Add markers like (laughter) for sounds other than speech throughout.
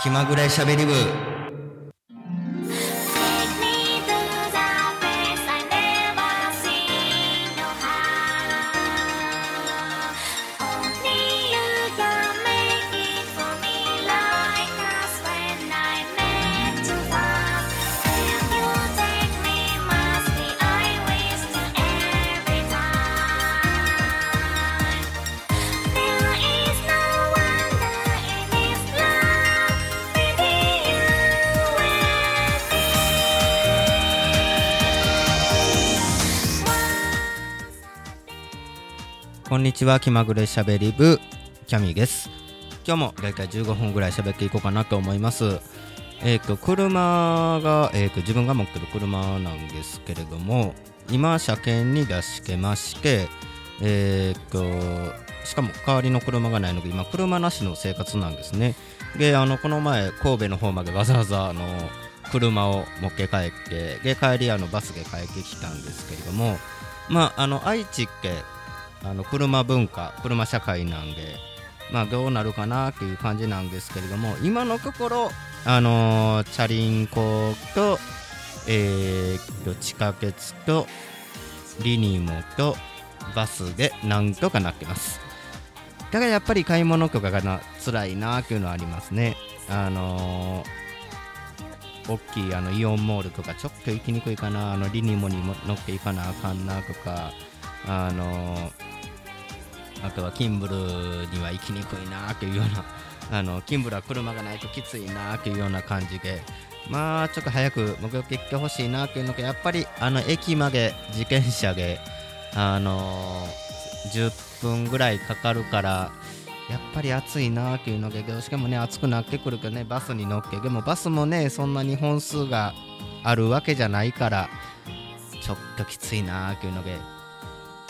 気まぐれしゃべり部。んにちは。気まぐれしゃべり部キャミーです。今日もだいたい15分ぐらい喋っていこうかなと思います。えっ、と車が、えー、と自分が持ってる車なんですけれども今車検に出してましてえっ、としかも代わりの車がないので今車なしの生活なんですね。であのこの前神戸の方までわざわざあの車を持って帰ってで帰りあのバスで帰ってきたんですけれどもまああの愛知ってあの車文化車社会なんでまあどうなるかなっていう感じなんですけれども今のところあのチャリンコとえーと地下鉄とリニモとバスでなんとかなってます。だからやっぱり買い物とかがな辛いなっていうのはありますね。あのー大きいあのイオンモールとかちょっと行きにくいかなあのリニモに乗っていかなあかんなとかあのあとはキンブルには行きにくいなというような (laughs) あのキンブルは車がないときついなというような感じでまあちょっと早く目的行ってほしいなというのがやっぱりあの駅まで自転車であの10分ぐらいかかるからやっぱり暑いなというのでどうしてもね暑くなってくるけどねバスに乗っけでもバスもねそんなに本数があるわけじゃないからちょっときついなというので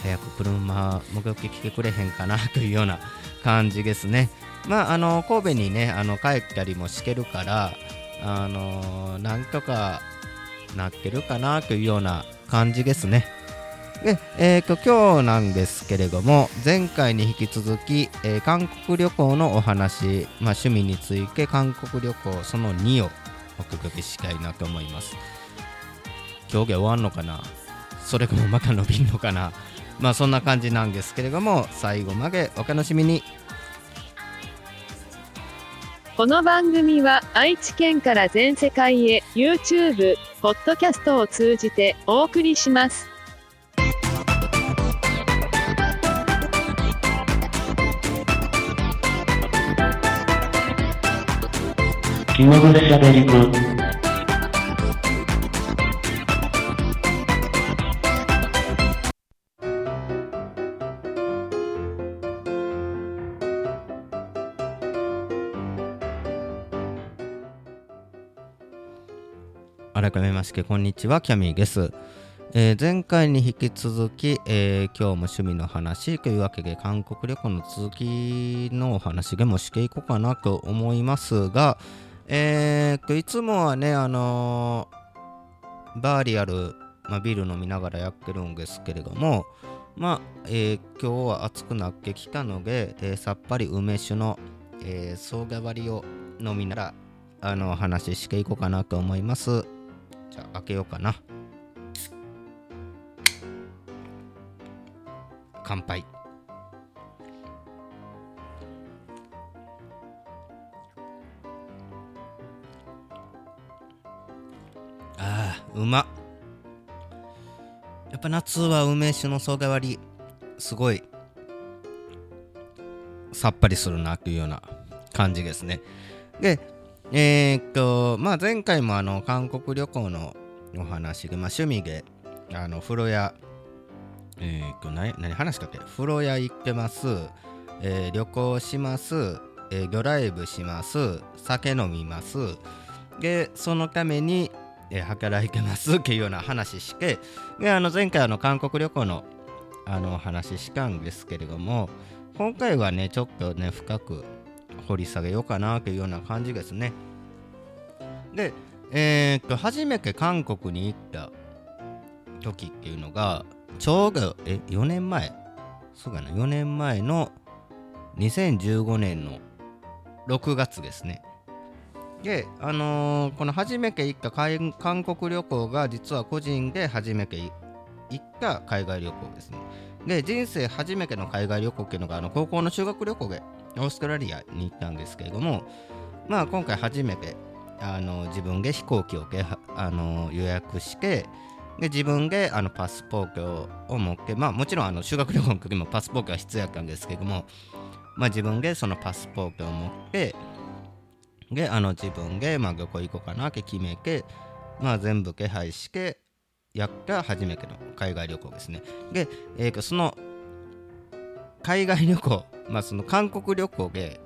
早く車目撃来てくれへんかなというような感じですね。まああの神戸にねあの帰ったりもしてるからあのなんとかなってるかなというような感じですね。で、えー、と今日なんですけれども前回に引き続き、えー韓国旅行のお話、まあ、趣味について韓国旅行その2をお届けしたいなと思います。今日で終わんのかな？それともまた伸びんのかな？まあそんな感じなんですけれども最後までお楽しみにこの番組は愛知県から全世界へ YouTube、ポッドキャストを通じてお送りします。気まぐれしゃべり部改めましてこんにちはキャミーです、えー前回に引き続き、えー今日も趣味の話というわけで韓国旅行の続きのお話でもしていこうかなと思いますがえーといつもはねあのーバーリアル、まあ、ビール飲みながらやってるんですけれどもまあ、えー今日は暑くなってきたので、えーさっぱり梅酒の、えー、総代わりを飲みながらあの話していこうかなと思います。じゃあ開けようかな。乾杯。あーうま。やっぱ夏は梅酒の総代わりすごい。さっぱりするなというような感じですね。でえーっとまあ前回もあの韓国旅行のお話で、まあ、趣味であの風呂屋えーっと何何話したっけ？風呂屋行ってます、えー旅行します、えードライブします。酒飲みます。でそのために、えー働いてます。(laughs) っていうような話してであの前回あの韓国旅行のあのお話したんですけれども今回はねちょっとね深く掘り下げようかなというような感じですね。でえーっと初めて韓国に行った時っていうのがちょうどえ4年前？そうかな4年前の2015年の6月ですね。で、あのーこの初めて行った韓国旅行が実は個人で初めて行った海外旅行ですね。で、人生初めての海外旅行っていうのがあの高校の修学旅行でオーストラリアに行ったんですけれども、まあ今回初めてあの自分で飛行機をけあの予約して、で自分であのパスポートを持って、まあもちろんあの修学旅行の時もパスポートが必要やったんですけども、まあ自分でそのパスポートを持って、で、あの自分で、まあ、旅行行こうかなって決めて、まあ、全部手配してやった初めての海外旅行ですね。で、えーその海外旅行、まあ、その韓国旅行で、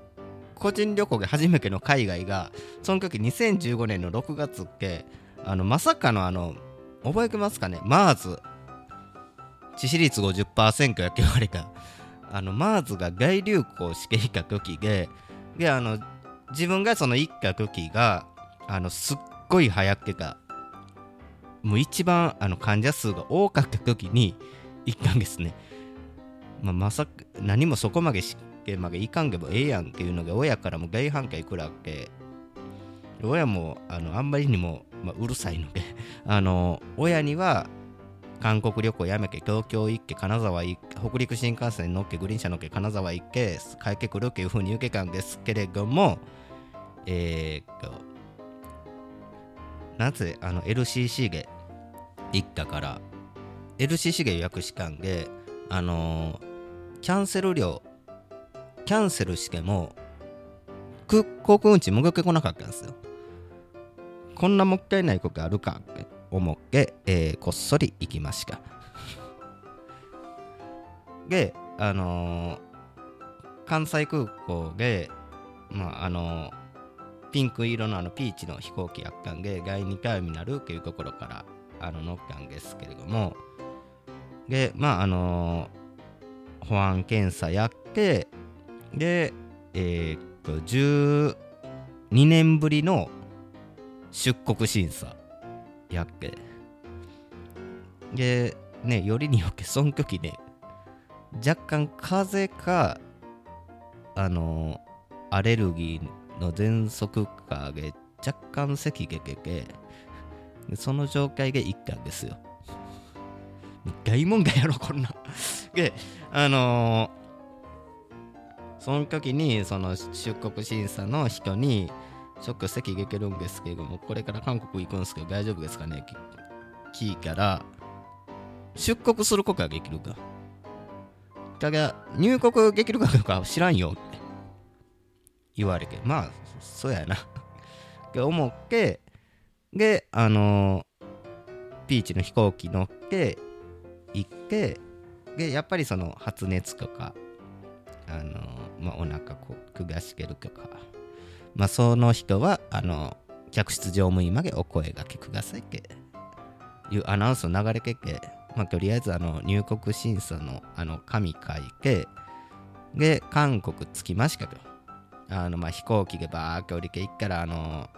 個人旅行で初めての海外が、その時2015年の6月って、あのまさかのあの、覚えてますかね、MARS、致死率50%やって言われた、あの MARS が大流行していた時で、で、あの、自分がその行った時があのすっごい早くてかもう一番あの患者数が多かった時に行ったんですね、まあ、まさ何もそこまで試験まで行かんけどええやんっていうのが親からも大反響いくらって親もあのあんまりにも、まあ、うるさいので (laughs) あの親には韓国旅行やめて東京行って金沢行って北陸新幹線乗っけグリーン車乗っけ金沢行って帰ってくるっていう風に言うけたんですけれどもえーっとなぜあの LCC で行ったから LCC で予約したんであのーキャンセル料キャンセルしても空航空運賃戻ってこなかったんですよ。こんなもったいないことあるかって思って、えーこっそり行きました。であのー関西空港でまああのーピンク色のあのピーチの飛行機やったんで第2ターミナルっていうところからあの乗ったんですけれども。でまああの保安検査やってでえーっと12年ぶりの出国審査やって。でねよりによってその時ね若干風邪かあのアレルギーの喘息かで若干咳が出てでその状態で行ったんですよ。大問題やろこんな。(laughs) であのーその時にその出国審査の人にちょっと席出てるんですけどもこれから韓国行くんですけど大丈夫ですかね？き聞いたら出国することができるか。だが入国できるかどうかは知らんよって。言われて。まあそうやな。って思ってであのーピーチの飛行機乗って行ってでやっぱりその発熱とかあのまあ、お腹こう下してるとかまあその人はあの客室乗務員までお声がけくださいっていうアナウンスを流れてて、まあ、とりあえずあの入国審査のあの紙書いてで韓国着きましたとあのまあ飛行機でバーッと降りていったらあの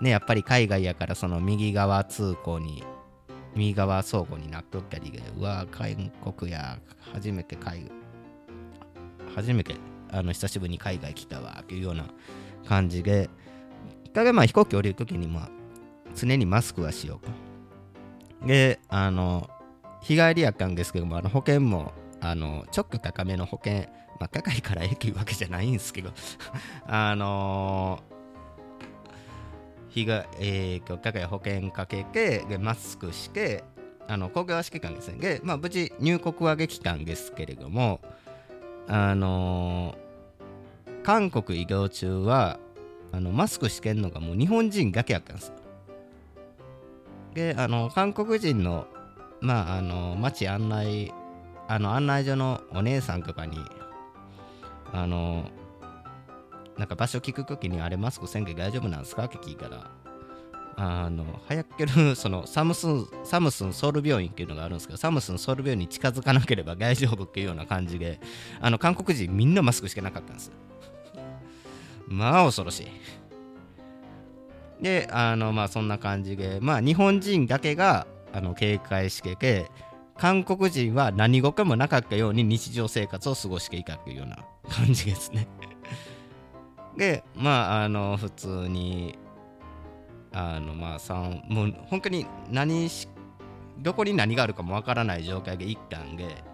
ねやっぱり海外やからその右側通行に右側相互になっとったりでうわ韓国や初めて海初めてあの久しぶりに海外来たわっていうような感じでだからまあ飛行機降りるときにまあ常にマスクはしようとであの日帰りやったんですけどもあの保険もあのちょっと高めの保険まあ高いから駅わけじゃないんですけど (laughs) あの日がえーと高い保険かけてでマスクしてあの公共はしてたんですねでまあ無事入国はできたんですけれどもあのー韓国移動中はあのマスクしてんのがもう日本人だけやったんです。であの韓国人のまああの街案内あの案内所のお姉さんとかにあのなんか場所聞くときにあれマスクせんけ大丈夫なんですか？って聞いたらあの流行ってる (laughs) そのサムスンサムスンソウル病院っていうのがあるんですけどサムスンソウル病院に近づかなければ (laughs) 大丈夫っていうような感じであの韓国人みんなマスクしてなかったんです。まあ恐ろしい。であのまあそんな感じでまあ日本人だけがあの警戒してて韓国人は何事もなかったように日常生活を過ごしていたというような感じですね。でまああの普通にあのまあさんもう本当に何しどこに何があるかもわからない状態で行ったんで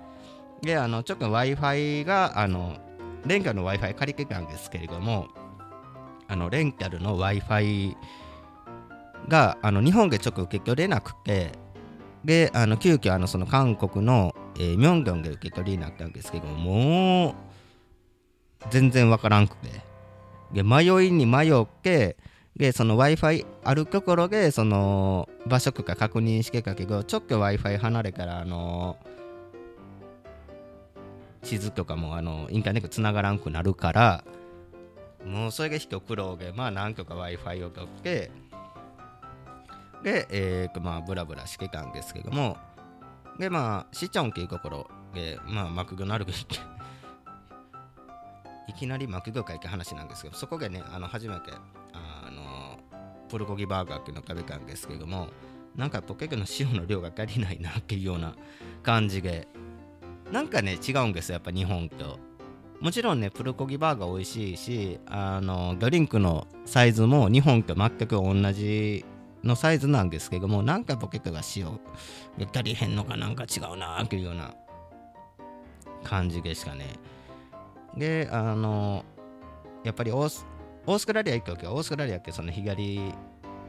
であのちょっと w i f i があのレンタルの w i f i 借りてたんですけれどもあのレンタルの w i f i があの日本でちょっと受け取れなくてであの急遽あのその韓国の、えミョンドンで受け取りになったんですけどもう全然わからんくて。で迷いに迷ってでその w i f i あるところでその場所とか確認してたけどちょっと w i f i 離れからあの地図とかもあのインターネットつながらんくなるからもうそれが一苦労でまあなんとか w i f i を取ってで、えーまあ、ブラブラしてたんですけども、で、まあ、シチョンっていうところで、まあ、マクドナルド行って、いきなりマクドかいって話なんですけど、そこでね、あの初めて、あの、プルコギバーガーっていうのを食べたんですけども、なんかポケットの塩の量が足りないなっていうような感じで、なんかね、違うんですよ、やっぱ日本と。もちろんね、プルコギバーガー美味しいし、あの、ドリンクのサイズも日本と全く同じのサイズなんですけどもなんかポケットが塩が足りへんのかなんか違うなというような感じでしたねであのやっぱりオースオーストラリア行く時はオーストラリアってその左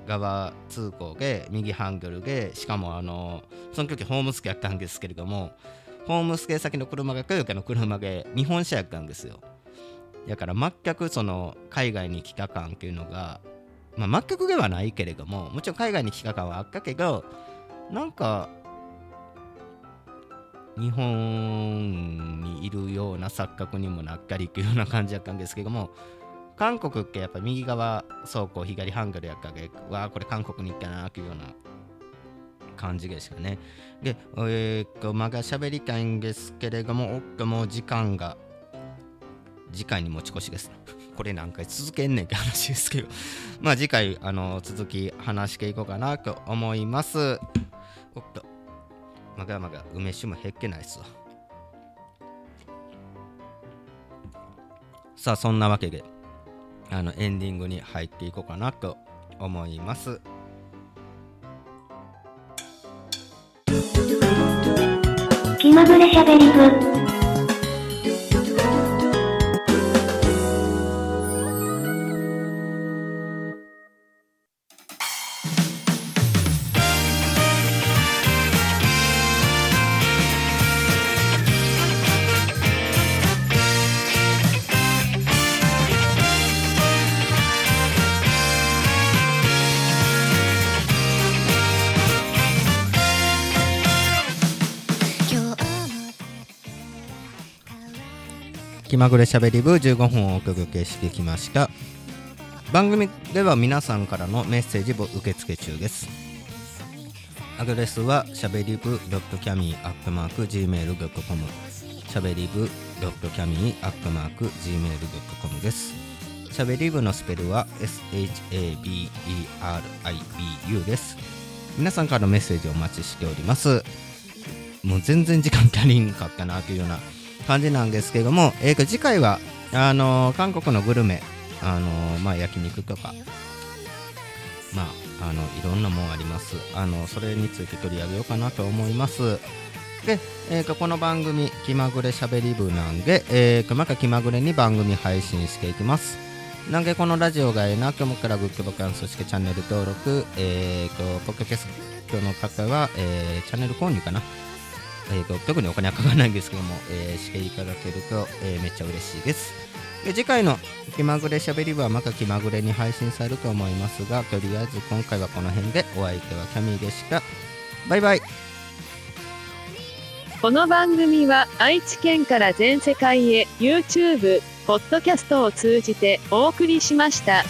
側通行で右ハンドルでしかもあのその時ホームステイやったんですけれどもホームステイ先の車がトヨタの車で日本車やったんですよ。だから全くその海外に来た感っていうのがまあ、全くではないけれども、もちろん海外に来た感はあったけど、なんか、日本にいるような錯覚にもなったりっていうような感じだったんですけども、韓国ってやっぱ右側走行、左ハンドルやったけ？わあ、これ韓国に行ったなっていうような感じでしたね。で、えー、っと、まだ喋りたいんですけれども、おっと、もう時間が、次回に持ち越しです。これ何回続けんねんって話ですけど (laughs) まあ次回あの続き話していこうかなと思いますおっとまがまが梅酒も減っけないっすわ。さあそんなわけであのエンディングに入っていこうかなと思います。気まぐれしゃべり部。まぐれしゃべり部15分をお届けしてきました。番組では皆さんからのメッセージを受付中です。アドレスはしゃべり部 .cami.gmail.com しゃべり部 .cami.gmail.com です。しゃべり部のスペルは SHABERIBU です。皆さんからのメッセージをお待ちしております。もう全然時間足りんかったなというような感じなんですけども、えーと次回はあのー韓国のグルメ、あのーまあ、焼肉とか、まあ、あのいろんなもんあります。あのそれについて取り上げようかなと思います。で、えーとこの番組「気まぐれしゃべり部」なんで、えーとまた気まぐれに番組配信していきます。なんでこのラジオがええなと思ったらグッドボタンそしてチャンネル登録えーとポッドキャストの方は、えーチャンネル購入かな。えーと特にお金はかからないんですけども、えーしていただけると、えーめっちゃ嬉しいです。で次回の気まぐれしゃべり部はまた気まぐれに配信されると思いますが、とりあえず今回はこの辺でお相手はキャミーでした。バイバイ。この番組は愛知県から全世界へ YouTube、ポッドキャストを通じてお送りしました。